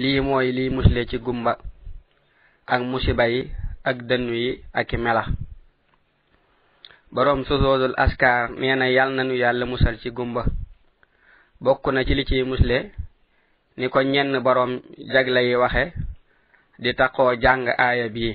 lii mooy liy musle ci gumba ak musiba yi ak dënnu yi ak i melax boroom susoodul askar nee na yàlla nanu yàlla musal ci gumba bokk na ci li ciy musle ni ko ñenn boroom jagle yi waxe di taqoo jàng aaya bii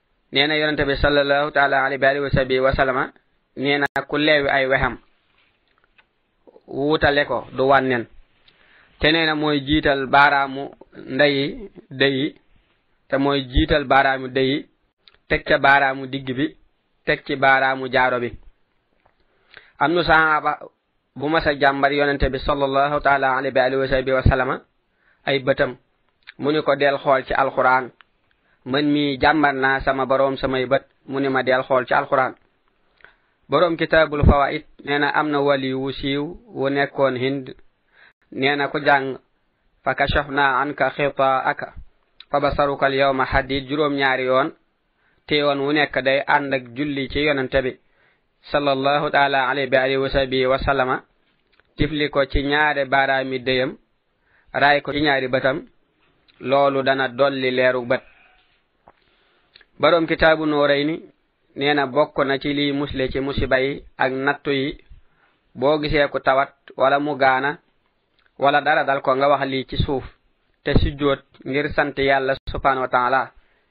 nee na yonente bi sallallahu taala alayhi wa alihi wa sahbihi wa sallama nee na ku leewi ay wexam wuutale ko du wànnen te nee na mooy jiital baaraamu ndeyi dëyi te mooy jiital baaraamu dëyi teg ca baaraamu digg bi teg ci baaraamu jaaro bi am nu saxaaba bu mas a jàmbar yonente bi sallallahu taala alayhi wa alihi wa sahbihi wa sallama ay bëtam mu ni ko del xool ci alquran man mi jàmbar naa sama boroom samay bët mu ni ma del xool ci alquran boroom kitaabul fawaid nee na am na wali wu siiw wu nekkoon hind nee na ku jàng fa kashafna anka xita aka fa basaruka al yawma hadid juróom ñaari yoon te yoon wu nekk day ànd ak julli ci yonente bi sallallahu taala alayhi bi alihi wa sahbihi wa sallama tifli ko ci ñaari baaraami dëyam raay ko ci ñaari bëtam loolu dana dolli leeru bët boroom kitaabu nooray ni nee na bokk na ci liy musle ci musiba yi ak nattu yi boo gisee ku tawat wala mu gaana wala dara dal ko nga wax lii ci suuf te sujjoot ngir sant yàlla subhanahu wa taala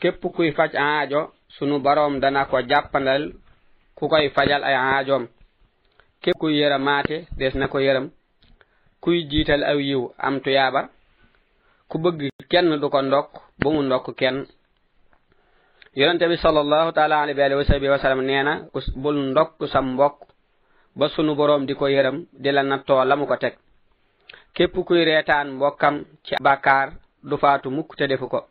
képp kuy faj aajo sunu boroom dana ko jàppandal ku koy fajal ay aajoom képp kuy yërëmaate des na ko yërëm kuy jiital aw yiw am tuyaaba ku bëgg kenn du ko ndokk bu mu ndokk kenn yonente bi sallallahu taala alayhi wa sahbihi wa sallam nee na bul ndokk sa mbokk ba sunu boroom di ko yërëm di la nattoo la mu ko teg képp kuy reetaan mbokkam ci bàkkaar du faatu mukk te defu ko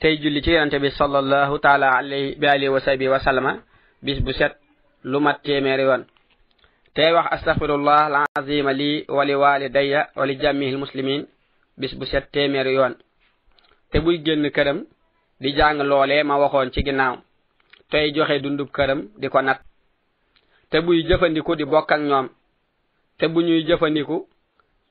tey julli ci yonente bi sallallahu taala alayhi bi alihi wa sahbi wa sallama bis bu set lu mat téeméeri yoon tey wax astaghfirullah al azima li wa li walidayya wa li jami'il muslimin bis bu set téeméeri yoon te buy génn këram di jàng loolee ma waxoon ci ginnaaw tey joxe dundub këram di ko nat te buy jëfandiku di bokk ak ñoom te bu ñuy jëfandiku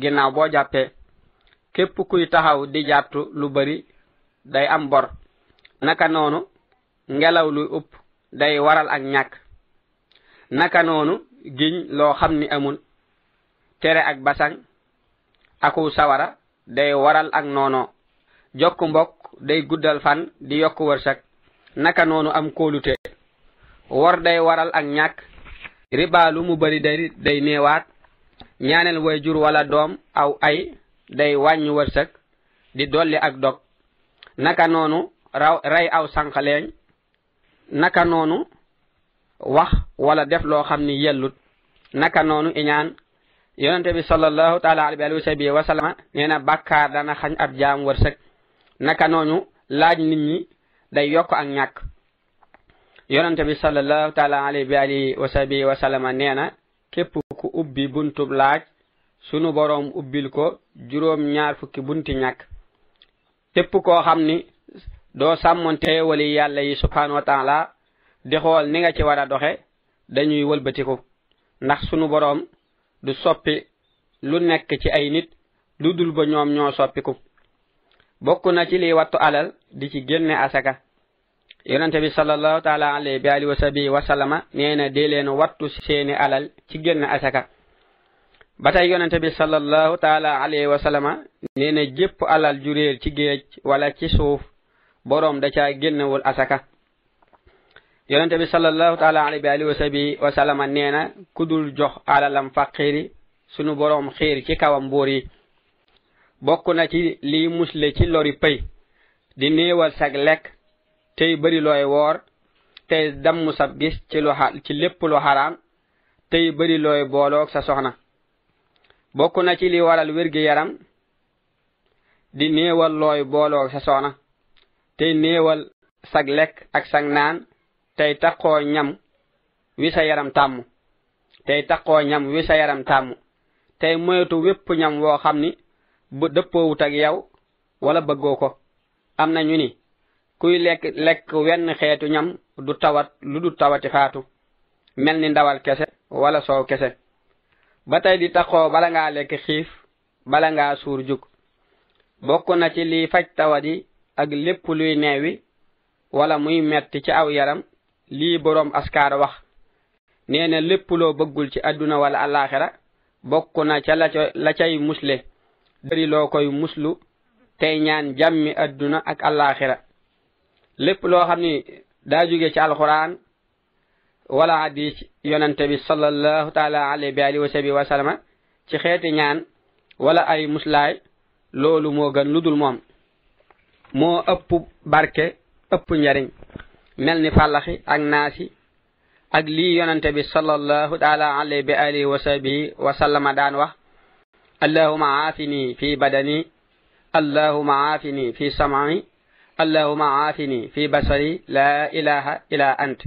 ginnaaw boo jàppee képp kuy taxaw di jàttu lu bari day am bor naka noonu ngelaw luy upp day waral ak ñàkk naka noonu giñ loo xam ni amul tere ak basaŋ aku sawara day waral ak noonoo jokk mbokk day guddal fan di yokk wërsëg naka noonu am kóolute war day waral ak ñàkk riba lu mu bari day day néewaat ñaaneel way jur wala doom aw ay day wàññi wërsëg di dolli ak dog naka noonu raw rey aw sànqaleeñ naka noonu wax wala def loo xam ni yellut naka noonu iñaan yonente bi sallallahu taala alayhi wa sahbihi wa sallama nee na bàkkaar dana xañ ab jaam wërsëg naka noonu laaj nit ñi day yokk ak ñàkk yonente bi sallallahu taala alayhi wa sahbihi wa sallama nee na képp ku ubbi buntub laaj sunu boroom ubbil ko juróom ñaar fukki bunti ñàkk képp koo xam ni doo sàmmonte wali yàlla yi subhanahu wa taala di xool ni nga ci war a doxe dañuy wëlbatiku ndax sunu boroom du soppi lu nekk ci ay nit lu dul ba ñoom ñoo soppiku bokk na ci liy wattu alal di ci génne asaka yonente bi sallallahu taala alayhi bi alihi wa sahbihi wa sallama nee na dee leen wattu seeni alal ci génn asaka ba tey yonente bi sallallahu taala alayhi wa sallama nee na jépp alal ju réer ci géej wala ci suuf boroom da caa génnewul asaka yonente bi sallallahu taala alayhi bi alihi wa sahbihi wa sallama nee na ku dul jox alalam faqiri sunu boroom xiir ci kawam buur yi bokk na ci liy musle ci lori pay di néewal sag lekk tey bari looy woor tey damm sab gis ci lu ci lépp lu xaraam tey bari looy booloog sa soxna bokk na ci li waral wér gi yaram di néewal looy booloog sa soxna tey néewal sag lekk ak sag naan tey taqoo ñam wi sa yaram tàmm tey taqoo ñam wi sa yaram tàmm tey moytu wépp ñam woo xam ni bu dëppoowut ak yow wala bëggoo ko am na ñu ni kuy lekk lekk wenn xeetu ñam du tawat lu du tawati faatu mel ni ndawal kese wala soow kese ba tey di taxoo bala ngaa lekk xiif bala ngaa suur jug bokk na ci liy faj tawat yi ak lépp luy neewi wala muy metti ci aw yaram lii boroom askaar wax nee na lépp loo bëggul ci àdduna wala àllaaxira bokk na ca la la cay musle bari loo koy muslu tey ñaan jàmmi àdduna ak àllaaxira lépp loo xam ni daa jóge ci alxuraan wala hadis yonante bi sallallahu taala alayhi bi alihi wa sahbi wa sallama ci xeeti ñaan wala ay muslaay loolu moo gën lu dul moom moo ëpp barke ëpp njariñ mel ni fàllaxi ak naasi ak lii yonante bi sallallahu taala alayhi bi alihi wa sahbihi wa sallama daan wax allahuma aafini fi badani allahuma aafini fi samai allahuma aafini fi basari la ilaha ila ant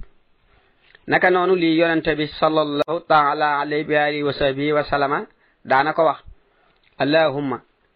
naka noonu lii yonante bi sallallahu taala alayhi bi alihi wa sahbihi wa sallama daana ko wax allahumma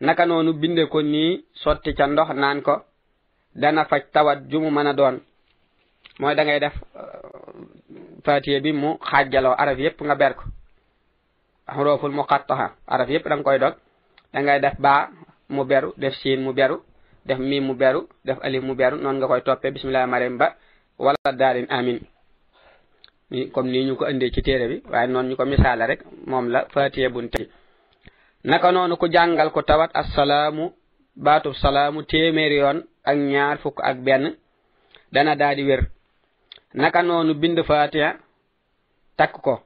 naka noonu binde ko nii sotti ca ndox naan ko dana faj tawat ju mu mën a doon mooy da ngay def euh, fatiye bi mu xaajaloo araf yépp nga ber ko xuruful muqattaha araf yépp da nga koy dog da ngay def baa mu beru def siin mu beru def miim mu beru def alif mu beru noonu nga koy toppee bismillahi marim ba wala daarin amin ni comme nii ñu ko indee ci téere bi waaye noonu ñu ko misaale rek moom la faatiye bunte bi naka noonu ku jàngal ko tawat assalaamu baatub salaamu téeméeri yoon ak ñaar fukk ak benn dana daal di wér naka noonu bind faatiya takk ko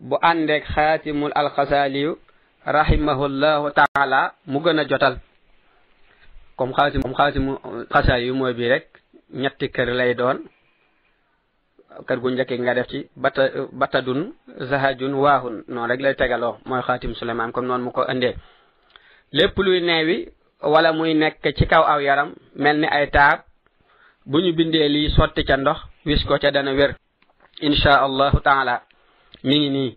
bu àndeek xaatimul alxasaaliyu rahimahullahu taala mu gën a jotal comme xaatim comme xaatimu xasaaliyu mooy bii rek ñetti kër lay doon kër gu njëkk nga def ci bata batadun zahajun waahun noonu rek lay tegaloo mooy xaatim Suleymaan comme noonu mu ko indee lépp luy neewi wala muy nekk ci kaw aw yaram mel ni ay taab bu ñu bindee lii sotti ca ndox wis ko ca dana wér insha allahu taala mi ngi nii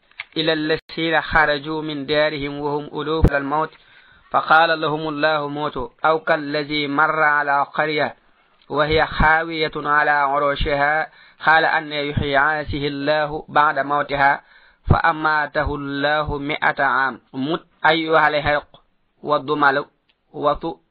إلى الذين خرجوا من دارهم وهم ألوف الموت فقال لهم الله موتوا أو كالذي مر على قرية وهي خاوية على عروشها قال أن يحيي عاسه الله بعد موتها فأماته الله مئة عام مت أيها الهرق والضمل وطؤ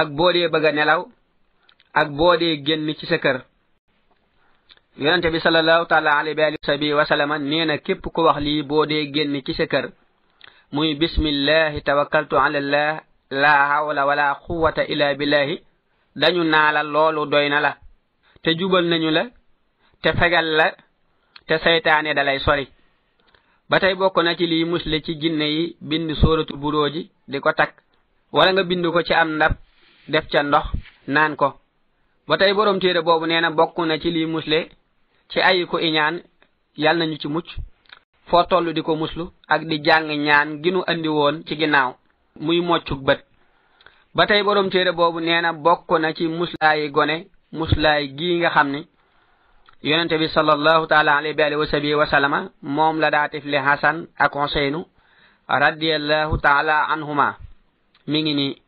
ak boo dee bëgg a nelaw ak boo dee génn ci sa kër yonente bi sallallahu taala alayhi wa sahbihi wa sallama nee na képp ku wax lii boo dee génn ci sa kër muy bismillahi tawakkaltu ala allah la hawla wala quwwata illa billahi dañu naa la loolu doy na la te jubal nañu la te fegal la te seytaane dalay sori ba tey bokk na ci liy musle ci jinne yi bind sóoratul buróoji di ko takk wala nga bind ko ci am ndab def ca ndox naan ko ba tey boroom téere boobu nee na bokk na ci liy musle ci ayi ku iñaan yàlla nañu ci mucc foo toll di ko muslu ak di jàng ñaan gi nu andi woon ci ginnaaw muy moccug bët ba tey boroom téere boobu nee na bokk na ci muslaayi gone muslaay gii nga xam ni yonente bi sallallahu taala alayhi wa alihi wa sahbihi wa sallama moom la daa tifli Hasan ak Huseynu radiyallahu taala anhuma mi ngi nii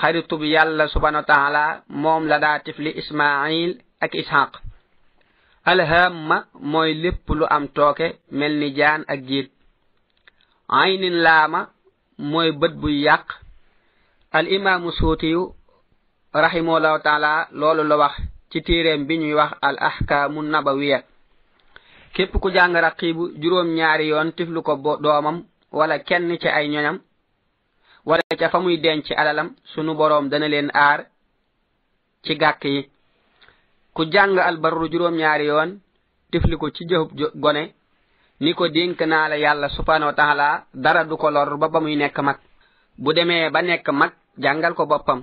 xaritu bi yàlla subhanahu wa taala moom la daa tifli ismail ak ishaq alhamma mooy lépp lu am tooke mel ni jaan ak jiit aynin laama mooy bët buy yàq al imaamu suutiyu rahimahullahu taala loolu la wax ci téeréem bi ñuy wax al ahkaamu nabawiya képp ku jàng raqibu juróom ñaari yoon tiflu ko doomam wala kenn ci ay ñoñam wala ca fa muy denc alalam sunu boroom dana leen aar ci gàkk yi ku jàng albarru juróom-ñaari yoon tifli ko ci jëhub gone ni ko dénk naa la yàlla subhaanahu wa taala dara du ko lor ba ba muy nekk mag bu demee ba nekk mag jàngal ko boppam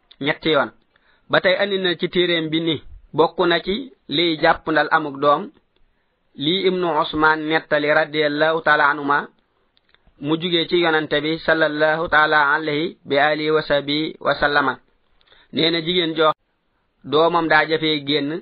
ñetti yoon ba tey andi na ci téeréem bi ni bokk na ci liy jàpp ndal amuk doom lii ibnu usmaan nettali radiallahu taala anuma mu jugee ci yonante bi sallallahu taala alayhi bi alihi wa sahbi wa sallama nee na jigéen joo doomam daa jafee génn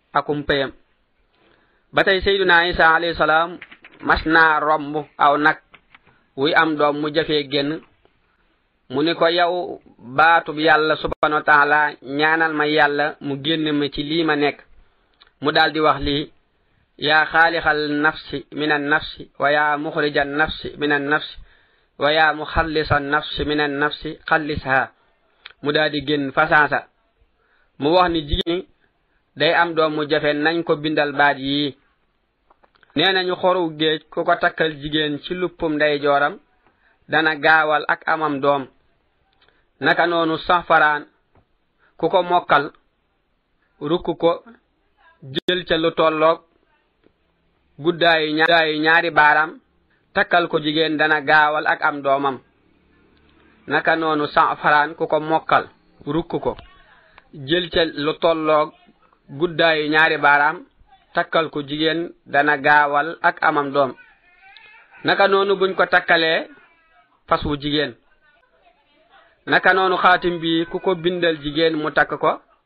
akum payam ba tey sayduna isa alayhi salaam mas naa romb aw nag wuy am doom mu jafee génn mu ni ko yow baatub yàlla subhanahu wa taala ñaanal ma yàlla mu génn ma ci lii ma nekk mu daldi wax lii yaa xaalixal nafsi min an nafsi wa yaa muxrija nafsi min an nafsi wa yaa muxallisa nafsi min an nafsi xallisha mu daldi génn fasaasa mu wax ni jigéen day am doom mu jafe nañ ko bindal baat yi nee nañu xoru géej ku ko takkal jigéen ci luppum nday jooram dana gaawal ak amam doom naka noonu safaraan ku ko mokkal rukk ko jël ca lu tolloog guddaayu ñaari baaraam takkal ko jigéen dana gaawal ak am doomam naka noonu safaraan ku ko mokkal rukk ko jël ca lu tolloog guddaayu ñaari baaraam takkal ko jigéen dana gaawal ak amam doom naka noonu buñ ko takkalee fas wu jigéen naka noonu xaatim bi ku ko bindal jigéen mu takk ko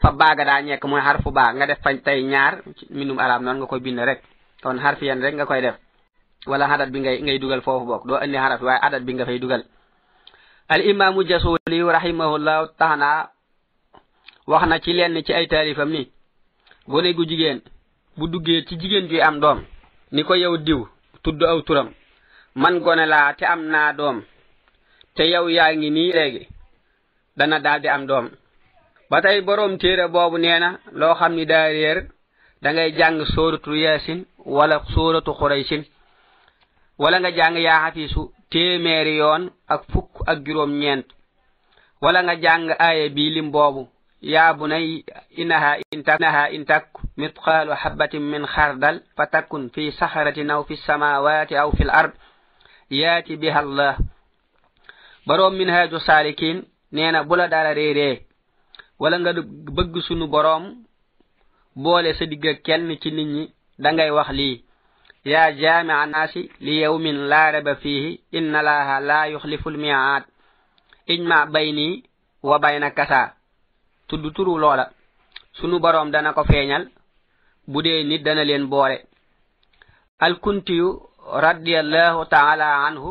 fa baaga daa ñekk mooy xarfu baa nga def fañ tey ñaar minum arab noonu nga koy bind rek kon xarfi yan rek nga koy def wala xadat bi ngay ngay dugal foofu bokk doo indi xaraf waaye adat bi nga fay dugal al imaamu jasuli rahimahullahu taala wax na ci lenn ci ay taalifam ni gone gu jigéen bu duggee ci jigéen juy am doom ni ko yow diw tudd aw turam man gone laa te am naa doom te yow yaa ngi nii léegi dana daal di am doom ba tey boroom téere boobu nee na loo xam ni daa réer da ngay jàng sóoratu yaasin wala sóoratu xuraysin wala nga jàng yaa xafiisu téeméeri yoon ak fukk ak juróom ñeent wala nga jàng aaya bii lim boobu yaa bunay innaha intak innaha intak mitqaalu xabatin min xardal fa takkun fi saxaratin aw fi samaawaati aw fi l ard yaati biha allah boroom minhaaju saalikin nee na bu la dara réeree wala nga bëgg sunu boroom boole sa digg kenn ci nit ñi da ngay wax lii yaa jaamia naasi li yawmin laa reba fiihi inna laaha laa yuxlifu lmiaad ijma bayni wa bayna kasa tudd turu loola sunu boroom dana ko feeñal bu dee nit dana leen boole alkuntiyu radiallahu taala anhu